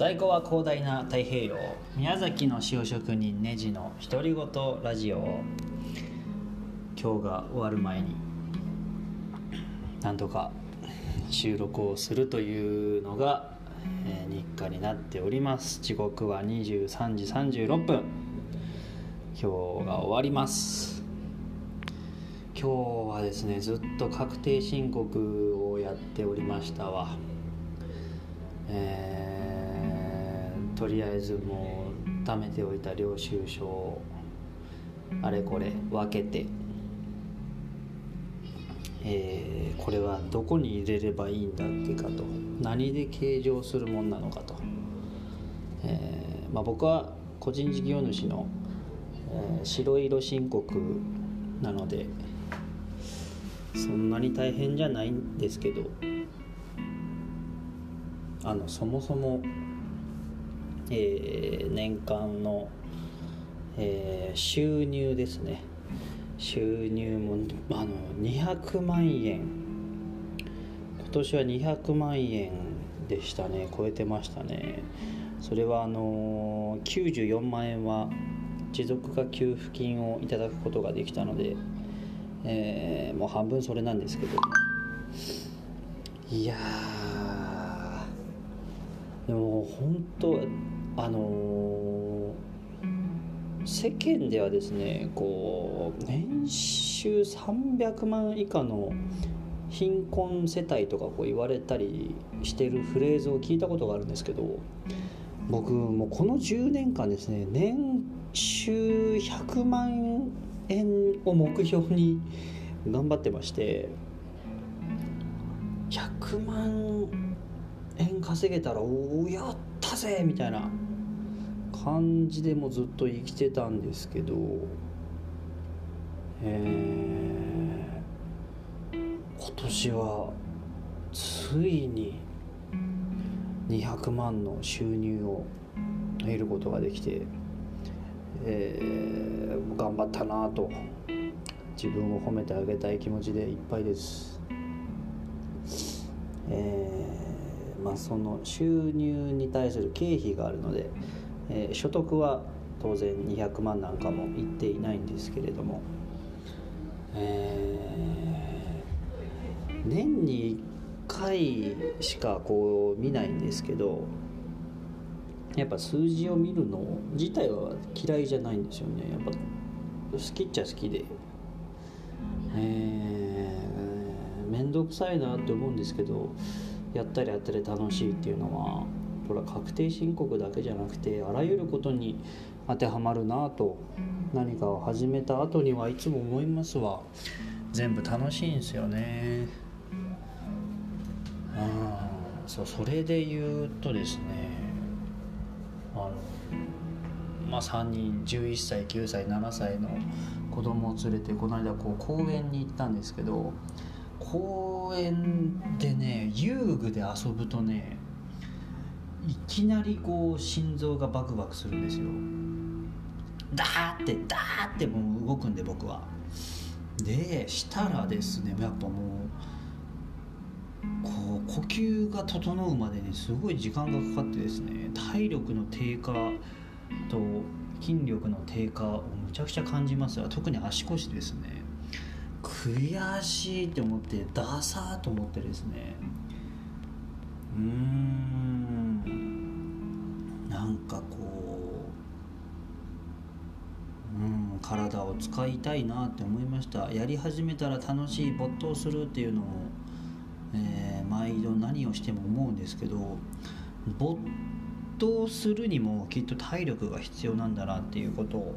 在庫は広大な太平洋。宮崎の塩職人ネジの独り言ラジオ今日が終わる前になんとか収録をするというのが、え日課になっております。時刻は23時36分。今日が終わります。今日はですねずっと確定申告をやっておりましたわ。えーとりあえずもう貯めておいた領収書をあれこれ分けて、えーこれはどこに入れればいいんだっていうかと何で計上するもんなのかと、えーまあ、僕は個人事業主の、えー白色申告なのでそんなに大変じゃないんですけどあのそもそも、えー年間の、えー収入ですね。収入もあの200万円。今年は200万円でしたね。超えてましたね。それはあの94万円は持続化給付金をいただくことができたので、えーもう半分それなんですけど。いやでも本当あのー世間ではですねこう年収300万以下の貧困世帯とかこう言われたりしてるフレーズを聞いたことがあるんですけど僕もこの10年間ですね年収100万円を目標に頑張ってまして100万円稼げたらおおやったぜみたいな感じでもずっと生きてたんですけどえー今年はついに200万の収入を得ることができて、えー頑張ったなと自分を褒めてあげたい気持ちでいっぱいです。えーまあ、その収入に対する経費があるので、えー所得は当然200万なんかもいっていないんですけれども、えー年に1回しかこう見ないんですけどやっぱ数字を見るの自体は嫌いじゃないんですよね。やっぱ好きっちゃ好きで。えー、面倒くさいなって思うんですけどやったりやったり楽しいっていうのはこれは確定申告だけじゃなくてあらゆることに当てはまるなと何かを始めた後にはいつも思いますわ。全部楽しいんですよね。うんそうそれで言うとですねあのまあ、3人11歳9歳7歳の子供を連れてこの間こう公園に行ったんですけど公園でね遊具で遊ぶとねいきなりこう心臓がバクバクするんですよ。ダーってダーってもう動くんで僕は。でしたらですねやっぱもうこう呼吸が整うまでにすごい時間がかかってですね体力の低下と筋力の低下をむちゃくちゃ感じます。が特に足腰ですね。悔しいって思ってダサーと思ってですねうん。なんかこううん体を使いたいなって思いました。やり始めたら楽しい没頭するっていうのを、えー毎度何をしても思うんですけど没頭するにもきっと体力が必要なんだなっていうことを、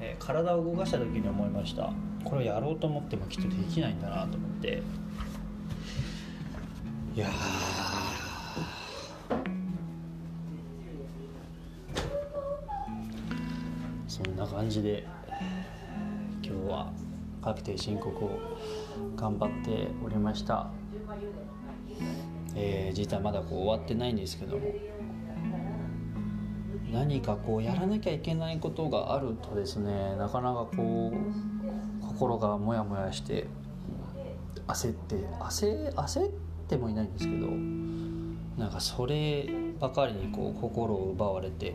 えー体を動かした時に思いました。これをやろうと思ってもきっとできないんだなと思って。いやそんな感じで今日は確定申告を頑張っておりました。えー実はまだこう終わってないんですけども何かこうやらなきゃいけないことがあるとですねなかなかこう心がモヤモヤして焦って焦焦ってもいないんですけどなんかそればかりにこう心を奪われて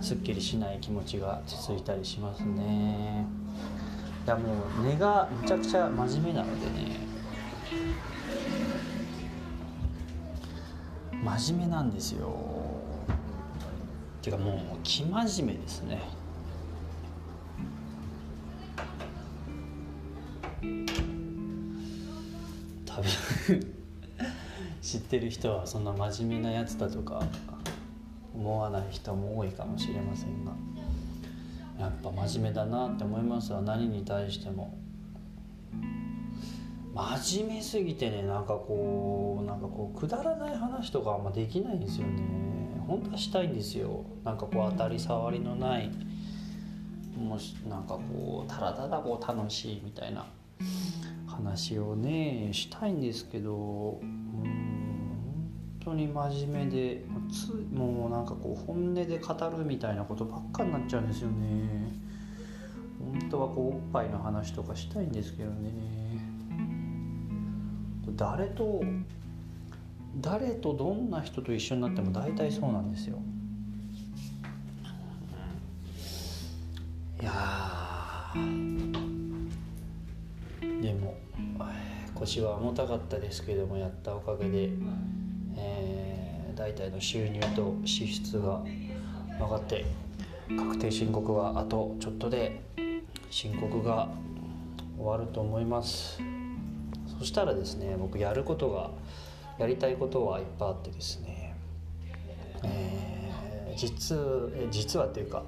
すっきりしない気持ちが続いたりしますね。いやもう根がむちゃくちゃ真面目なのでね真面目なんですよ。ていうかもう生真面目ですね。多分 知ってる人はそんな真面目なやつだとか思わない人も多いかもしれませんが。やっぱ真面目だなって思いますわ。何に対しても。真面目すぎてねなんかこうなんかこうくだらない話とかあんまできないんですよね。本当はしたいんですよ。なんかこう当たり障りのないもしなんかこうただただこう楽しいみたいな。話をねしたいんですけどうん当に真面目でつもうなんかこう本音で語るみたいなことばっかになっちゃうんですよね。本当はこうおっぱいの話とかしたいんですけどね。誰と誰とどんな人と一緒になっても大体そうなんですよ。いや腰は重たかったですけどもやったおかげでえー、大体の収入と支出が分かって確定申告はあとちょっとで申告が終わると思います。そしたらですね僕やることがやりたいことはいっぱいあってですね、えー、実実はっていうか、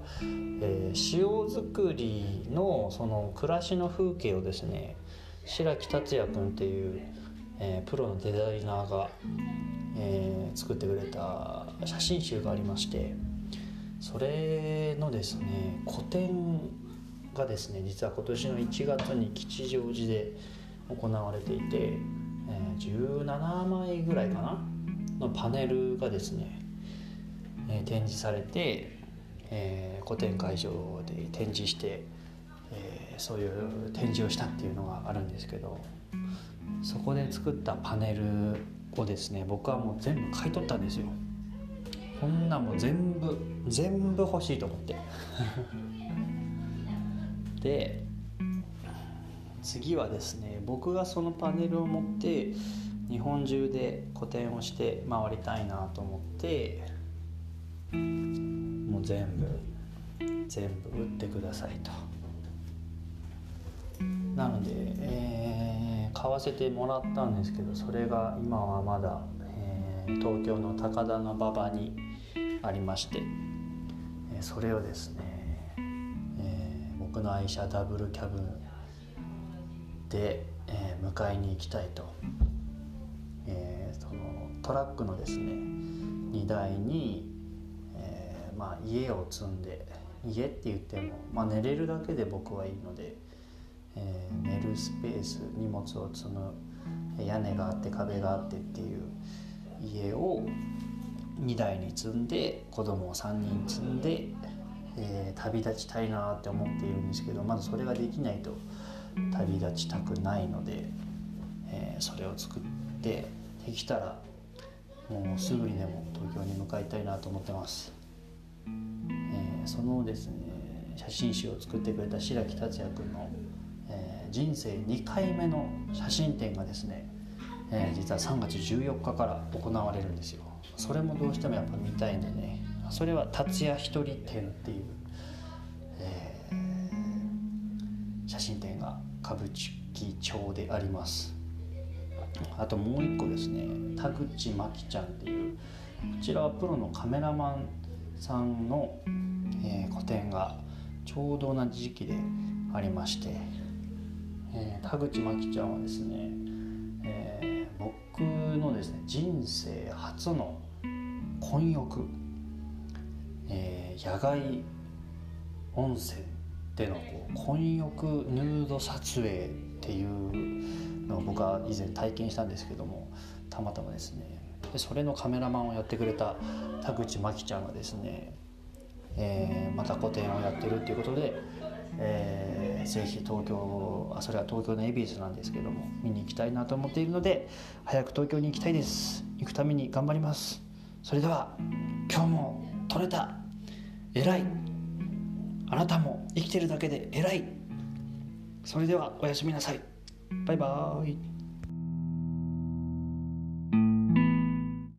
えー、塩作りのその暮らしの風景をですね白木達也君っていう、えー、プロのデザイナーがえー、作ってくれた写真集がありましてそれのですね個展がですね実は今年の1月に吉祥寺で行われていて、えー、17枚ぐらいかなのパネルがですね、えー、展示されて、えー、個展会場で展示して、そういう展示をしたっていうのがあるんですけどそこで作ったパネルをですね僕はもう全部買い取ったんですよ。こんなもう全部全部欲しいと思って。で次はですね僕がそのパネルを持って日本中で個展をして回りたいなと思ってもう全部全部売ってくださいと。なので、えー買わせてもらったんですけどそれが今はまだ、えー、東京の高田馬場にありまして、えー、それをですね、えー、僕の愛車ダブルキャブで、え迎えに行きたいと、えそのトラックのですね荷台に、えまあ、家を積んで家って言っても、まあ、寝れるだけで僕はいいので。えー、寝るスペース荷物を積む屋根があって壁があってっていう家を2台に積んで子供を3人積んで、えー、旅立ちたいなって思っているんですけどまずそれができないと旅立ちたくないので、えー、それを作ってできたらもうすぐにでも東京に向かいたいなと思ってます。えー、そのですね写真集を作ってくれた白木達也君の人生2回目の写真展がですね、えー、実は3月14日から行われるんですよ。それもどうしてもやっぱ見たいんでね。それは達也一人展っていう、えー、写真展が歌舞伎町であります。あともう一個ですね田口真紀ちゃんっていうこちらはプロのカメラマンさんの、えー、個展がちょうど同じ時期でありましてえー、田口真紀ちゃんはですね、えー、僕のですね人生初の混浴、えー、野外温泉でのこう混浴ヌード撮影っていうのを僕は以前体験したんですけどもたまたまですねでそれのカメラマンをやってくれた田口真紀ちゃんがですね、えー、また個展をやってるっていうことでえー、ぜひ東京あそれは東京の恵比寿なんですけども見に行きたいなと思っているので早く東京に行きたいです。行くために頑張ります。それでは今日も取れた偉いあなたも生きてるだけで偉い。それではおやすみなさい。バイバーイ。